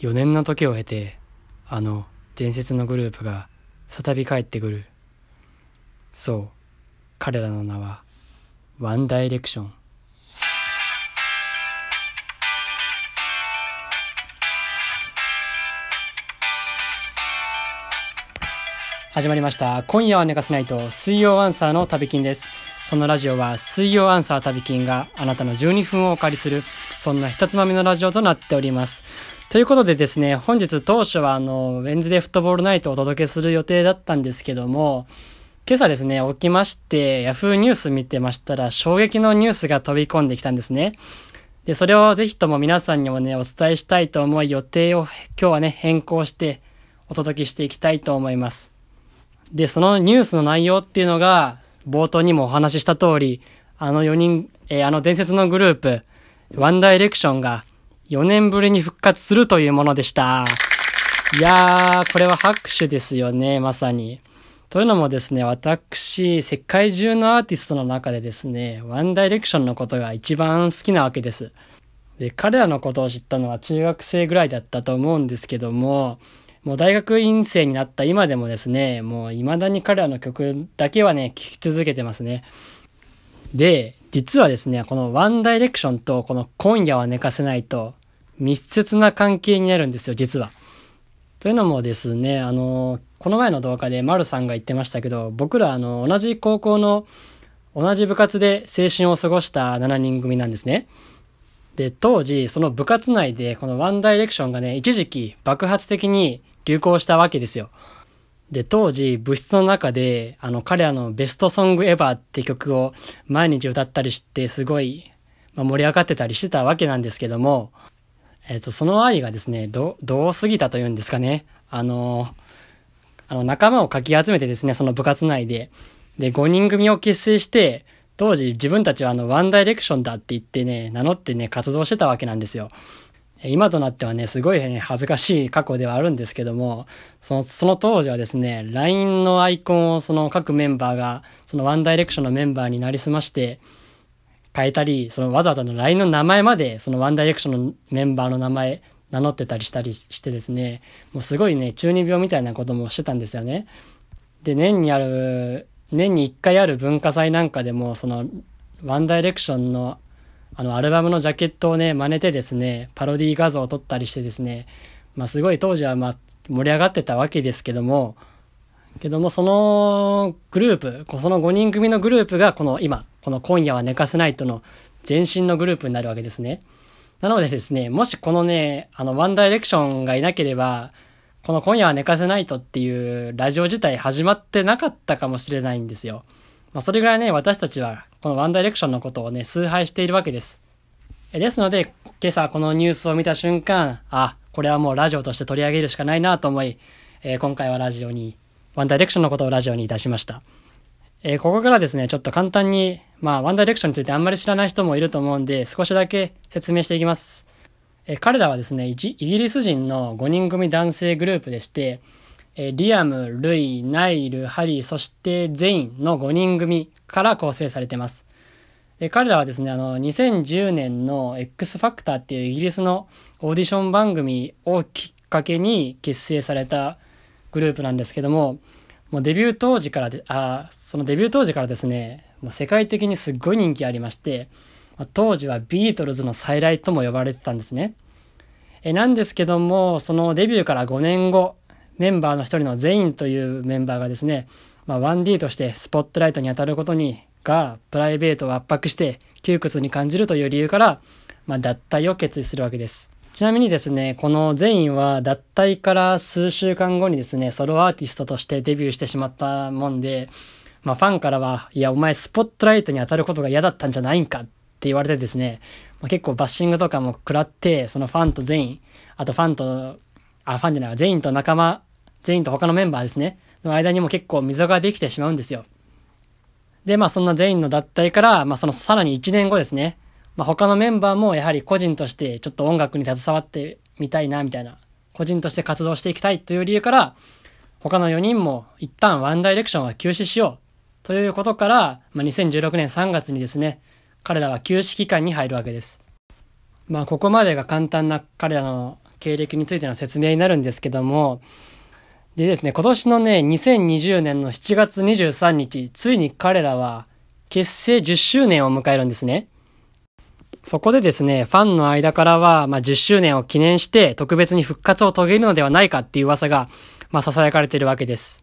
4年の時を経てあの伝説のグループが再び帰ってくる。そう。彼らの名はワンダイレクション。始まりました。今夜は寝かせないと。水曜アンサーの旅金です。このラジオは水曜アンサー旅金があなたの12分をお借りするそんな一つまみのラジオとなっております。ということでですね本日当初はあのウェンズデーフットボールナイトをお届けする予定だったんですけども今朝ですね起きましてヤフーニュース見てましたら衝撃のニュースが飛び込んできたんですね。でそれをぜひとも皆さんにもねお伝えしたいと思い予定を今日はね変更してお届けしていきたいと思います。で、そのニュースの内容っていうのが、冒頭にもお話しした通り、あの4人、えー、あの伝説のグループ、ワンダイレクションが4年ぶりに復活するというものでした。いやー、これは拍手ですよね、まさに。というのもですね、私、世界中のアーティストの中でですね、ワンダイレクションのことが一番好きなわけです。で、彼らのことを知ったのは中学生ぐらいだったと思うんですけども、もう大学院生になった今でもですね、もう未だに彼らの曲だけはね、聴き続けてますね。で、実はですね、このワンダイレクションとこの今夜は寝かせないと密接な関係になるんですよ、実は。というのもですね、あの、この前の動画で丸さんが言ってましたけど、僕らあの、同じ高校の同じ部活で青春を過ごした7人組なんですね。で、当時、その部活内でこのワンダイレクションがね、一時期爆発的に流行したわけですよ。で、当時、部室の中で、あの、彼らのベストソングエバーって曲を毎日歌ったりして、すごい、まあ、盛り上がってたりしてたわけなんですけども、えっ、ー、と、その愛がですね、ど、どう過ぎたというんですかね。あの、あの、仲間をかき集めてですね、その部活内で、で、5人組を結成して、当時自分たちはあの、ワンダイレクションだって言ってね、名乗ってね、活動してたわけなんですよ。今となってはね、すごい、恥ずかしい過去ではあるんですけども、その、その当時はですね、LINE のアイコンをその各メンバーが、そのワンダイレクションのメンバーになりすまして、変えたり、そのわざわざの LINE の名前まで、そのワンダイレクションのメンバーの名前、名乗ってたりしたりしてですね、もうすごいね、中二病みたいなこともしてたんですよね。で、年にある、年に1回ある文化祭なんかでも、その、ワンダイレクションのあの、アルバムのジャケットをね、真似てですね、パロディ画像を撮ったりしてですね、まあ、すごい当時は、まあ、盛り上がってたわけですけども、けども、そのグループ、その5人組のグループが、この今、この今夜は寝かせないとの前身のグループになるわけですね。なのでですね、もしこのね、あの、ワンダイレクションがいなければ、この今夜は寝かせないとっていうラジオ自体始まってなかったかもしれないんですよ。まあ、それぐらいね、私たちはこのワンダイレクションのことをね、崇拝しているわけです。ですので、今朝このニュースを見た瞬間、あ、これはもうラジオとして取り上げるしかないなと思い、えー、今回はラジオに、ワンダイレクションのことをラジオにいたしました。えー、ここからですね、ちょっと簡単に、まあ、ワンダイレクションについてあんまり知らない人もいると思うんで、少しだけ説明していきます。えー、彼らはですね、イギリス人の5人組男性グループでして、えリアム、ルイ、ナイル、ハリー、そしてゼインの5人組から構成されてます。で彼らはですね、あの、2010年の X ファクターっていうイギリスのオーディション番組をきっかけに結成されたグループなんですけども、もうデビュー当時からで、あ、そのデビュー当時からですね、もう世界的にすっごい人気ありまして、当時はビートルズの再来とも呼ばれてたんですね。えなんですけども、そのデビューから5年後、メンバーの一人のゼインというメンバーがですね、まあ、1D としてスポットライトに当たることにがプライベートを圧迫して窮屈に感じるという理由から、まあ、脱退を決意するわけです。ちなみにですね、このゼインは脱退から数週間後にですね、ソロアーティストとしてデビューしてしまったもんで、まあファンからは、いやお前スポットライトに当たることが嫌だったんじゃないんか？って言われてですね、まあ、結構バッシングとかも食らって、そのファンとゼイン、あとファンとあ、ファンじゃない、全員と仲間、全員と他のメンバーですね、の間にも結構溝ができてしまうんですよ。で、まあそんな全員の脱退から、まあそのさらに1年後ですね、まあ他のメンバーもやはり個人としてちょっと音楽に携わってみたいな、みたいな、個人として活動していきたいという理由から、他の4人も一旦ワンダイレクションは休止しようということから、まあ、2016年3月にですね、彼らは休止期間に入るわけです。まあここまでが簡単な彼らの経歴についての説明になるんですけども、でですね、今年のね、2020年の7月23日、ついに彼らは結成10周年を迎えるんですね。そこでですね、ファンの間からは、まあ、10周年を記念して特別に復活を遂げるのではないかっていう噂が、まあ、囁かれているわけです。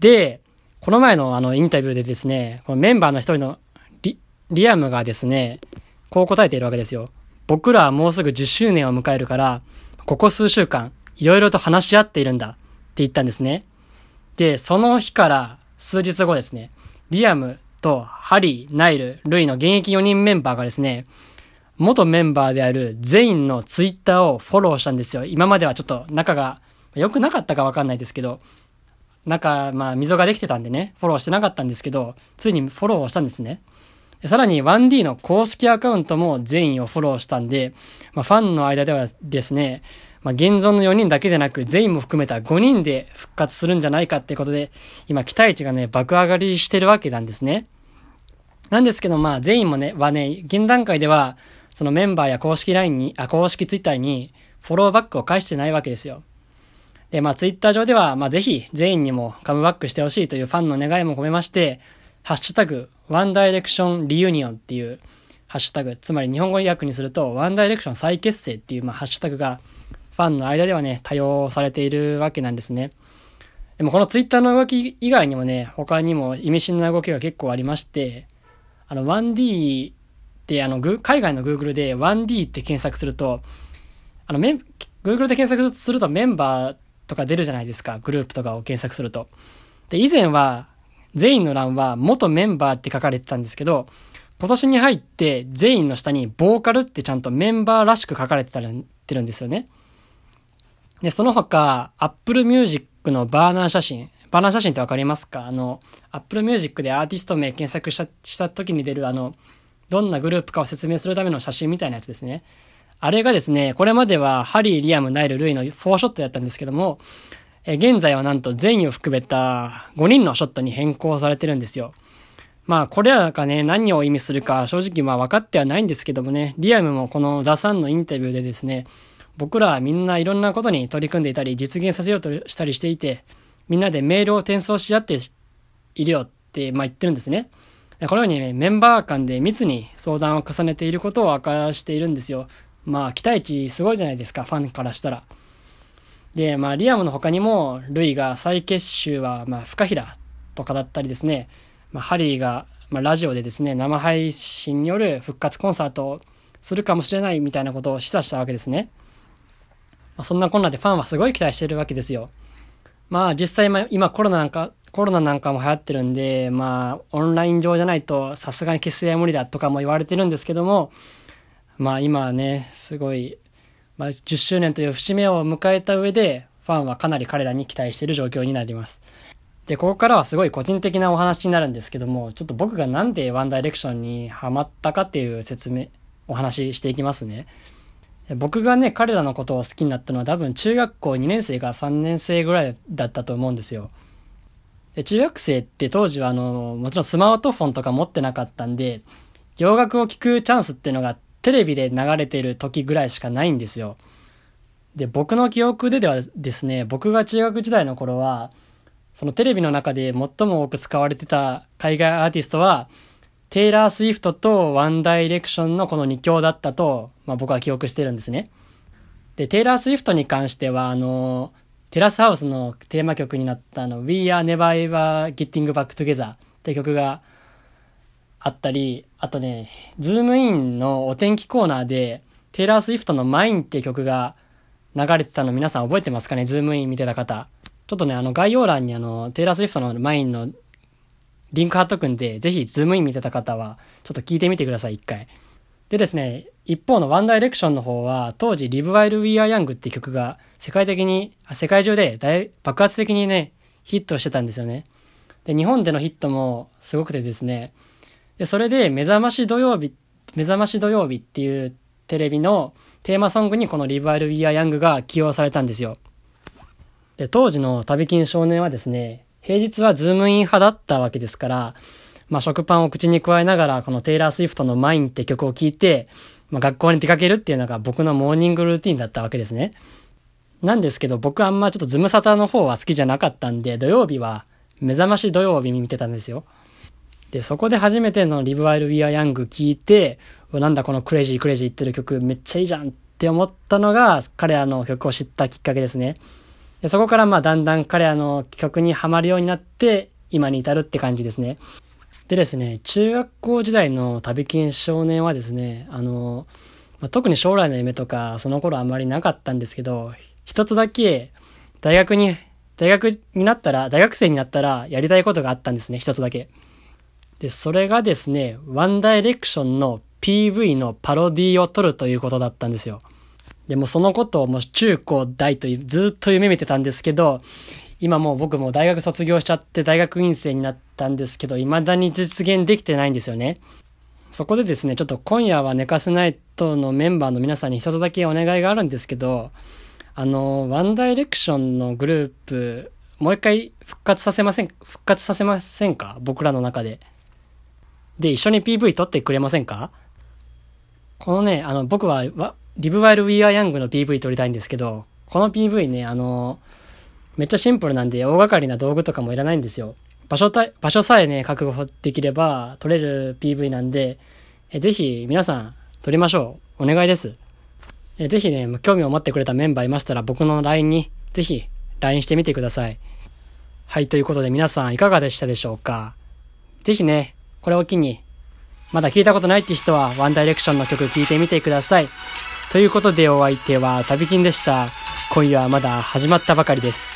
で、この前のあのインタビューでですね、このメンバーの一人のリリアムがですね、こう答えているわけですよ。僕らはもうすぐ10周年を迎えるから、ここ数週間、いろいろと話し合っているんだ言ったんですね。で、その日から数日後ですね、リアムとハリー、ナイル、ルイの現役4人メンバーがですね、元メンバーである全員のツイッターをフォローしたんですよ。今まではちょっと仲が良くなかったかわかんないですけど、中、まあ、溝ができてたんでね、フォローしてなかったんですけど、ついにフォローをしたんですね。さらに 1D の公式アカウントも全員をフォローしたんで、まあ、ファンの間ではですね、まあ、現存の4人だけでなく全員も含めた5人で復活するんじゃないかってことで、今期待値がね、爆上がりしてるわけなんですね。なんですけど、まあ、全員もね、はね、現段階では、そのメンバーや公式 LINE に、あ、公式 Twitter にフォローバックを返してないわけですよ。で、まあ、ツイッター上では、まあ、ぜひ全員にもカムバックしてほしいというファンの願いも込めまして、ハッシュタグ、ワンダイレクションリユニオンっていうハッシュタグ、つまり日本語訳にすると、ワンダイレクション再結成っていう、まあ、ハッシュタグが、ファンの間ではね、多用されているわけなんですね。でもこのツイッターの動き以外にもね、他にも意味深な動きが結構ありまして、あの、1D って、あの、海外の Google で 1D って検索すると、あの、Google で検索するとメンバーとか出るじゃないですか。グループとかを検索すると。で、以前は、全員の欄は元メンバーって書かれてたんですけど、今年に入って全員の下にボーカルってちゃんとメンバーらしく書かれてたてるんですよね。で、その他、Apple Music のバーナー写真。バーナー写真ってわかりますか？あの、Apple Music でアーティスト名検索したした時に出るあの、どんなグループかを説明するための写真みたいなやつですね。あれがですね、これまではハリー、リアム、ナイル、ルイの4ショットやったんですけども、え現在はなんと全員を含めた5人のショットに変更されてるんですよ。まあ、これらがね、何を意味するか正直まあ分かってはないんですけどもね、リアムもこのザ・サンのインタビューでですね、僕らはみんないろんなことに取り組んでいたり、実現させようとしたりしていて、みんなでメールを転送し合っているよって、まあ言ってるんですね。このように、ね、メンバー間で密に相談を重ねていることを明かしているんですよ。まあ、期待値すごいじゃないですか、ファンからしたら。で、まあ、リアムの他にも、ルイが再結集は、まあ、不可避だとかだったりですね、まあ、ハリーが、まあ、ラジオでですね、生配信による復活コンサートをするかもしれないみたいなことを示唆したわけですね。まあ、そんなこんなでファンはすごい期待してるわけですよ。まあ、実際、今コロナなんか、コロナなんかも流行ってるんで、まあ、オンライン上じゃないとさすがに結成は無理だとかも言われてるんですけども、まあ今はね、すごい、まあ、10周年という節目を迎えた上で、ファンはかなり彼らに期待している状況になります。で、ここからはすごい個人的なお話になるんですけども、ちょっと僕がなんでワンダイレクションにハマったかっていう説明、お話ししていきますね。僕がね、彼らのことを好きになったのは多分中学校2年生か3年生ぐらいだったと思うんですよ。で中学生って当時はあの、もちろんスマートフォンとか持ってなかったんで、洋楽を聴くチャンスっていうのがテレビで流れてる時ぐらいしかないんですよ。で、僕の記憶でではですね、僕が中学時代の頃は、そのテレビの中で最も多く使われてた海外アーティストは、テイラー・スウィフトとワンダイレクションのこの2強だったと、まあ、僕は記憶してるんですね。で、テイラー・スウィフトに関しては、あの、テラスハウスのテーマ曲になったあの、We Are Never Ever Getting Back Together って曲があったり、あとね、ズームインのお天気コーナーで、テイラー・スウィフトの Mine って曲が流れてたの皆さん覚えてますかね？ズームイン見てた方。ちょっとね、あの概要欄にあの、テイラー・スウィフトの Mine のリンク貼っとくんで、ぜひズームイン見てた方は、ちょっと聞いてみてください、一回。でですね、一方のワンダイレクションの方は、当時 Live While We Are Young って曲が世界的に、世界中で大爆発的にね、ヒットしてたんですよね。で、日本でのヒットもすごくてですね、で、それで、目覚まし土曜日、目覚まし土曜日っていうテレビのテーマソングにこの Live While We're Young が起用されたんですよ。で、当時の旅金少年はですね、平日はズームイン派だったわけですから、まあ食パンを口に咥えながら、このテイラー・スウィフトの Mine って曲を聴いて、まあ、学校に出かけるっていうのが僕のモーニングルーティンだったわけですね。なんですけど僕あんまちょっとズムサタの方は好きじゃなかったんで、土曜日は目覚まし土曜日見てたんですよ。で、そこで初めての Live While We're Young 聞いて、なんだこの crazy crazy 言ってる曲めっちゃいいじゃんって思ったのが彼らの曲を知ったきっかけですね。でそこからまあだんだん彼らの曲にはまるようになって今に至るって感じですね。でですね、中学校時代の旅金少年はですね、あの、まあ、特に将来の夢とかその頃あんまりなかったんですけど、一つだけ大学に、大学になったら、大学生になったらやりたいことがあったんですね、一つだけ。で、それがですね、ワンダイレクションの PV のパロディを撮るということだったんですよ。でもそのことをもう中高大とずっと夢見てたんですけど、今もう僕も大学卒業しちゃって大学院生になったんですけど、未だに実現できてないんですよね。そこでですね、ちょっと今夜は寝かせないとのメンバーの皆さんに一つだけお願いがあるんですけど、あの、ワンダイレクションのグループ、もう一回復活させません、復活させませんか？僕らの中で。で、一緒に PV 撮ってくれませんか？このね、あの、僕は、リブワイル・ウィア・ヤングの PV 撮りたいんですけど、この PV ね、あの、めっちゃシンプルなんで大掛かりな道具とかもいらないんですよ。場所た、場所さえね、確保できれば撮れる PV なんで、えぜひ皆さん撮りましょう。お願いです。えぜひね、興味を持ってくれたメンバーいましたら僕の LINE にぜひ LINE してみてください。はい、ということで皆さんいかがでしたでしょうか？ぜひね、これを機に、まだ聞いたことないって人はワンダイレクションの曲聴いてみてください。ということでお相手は旅金でした。今夜はまだ始まったばかりです。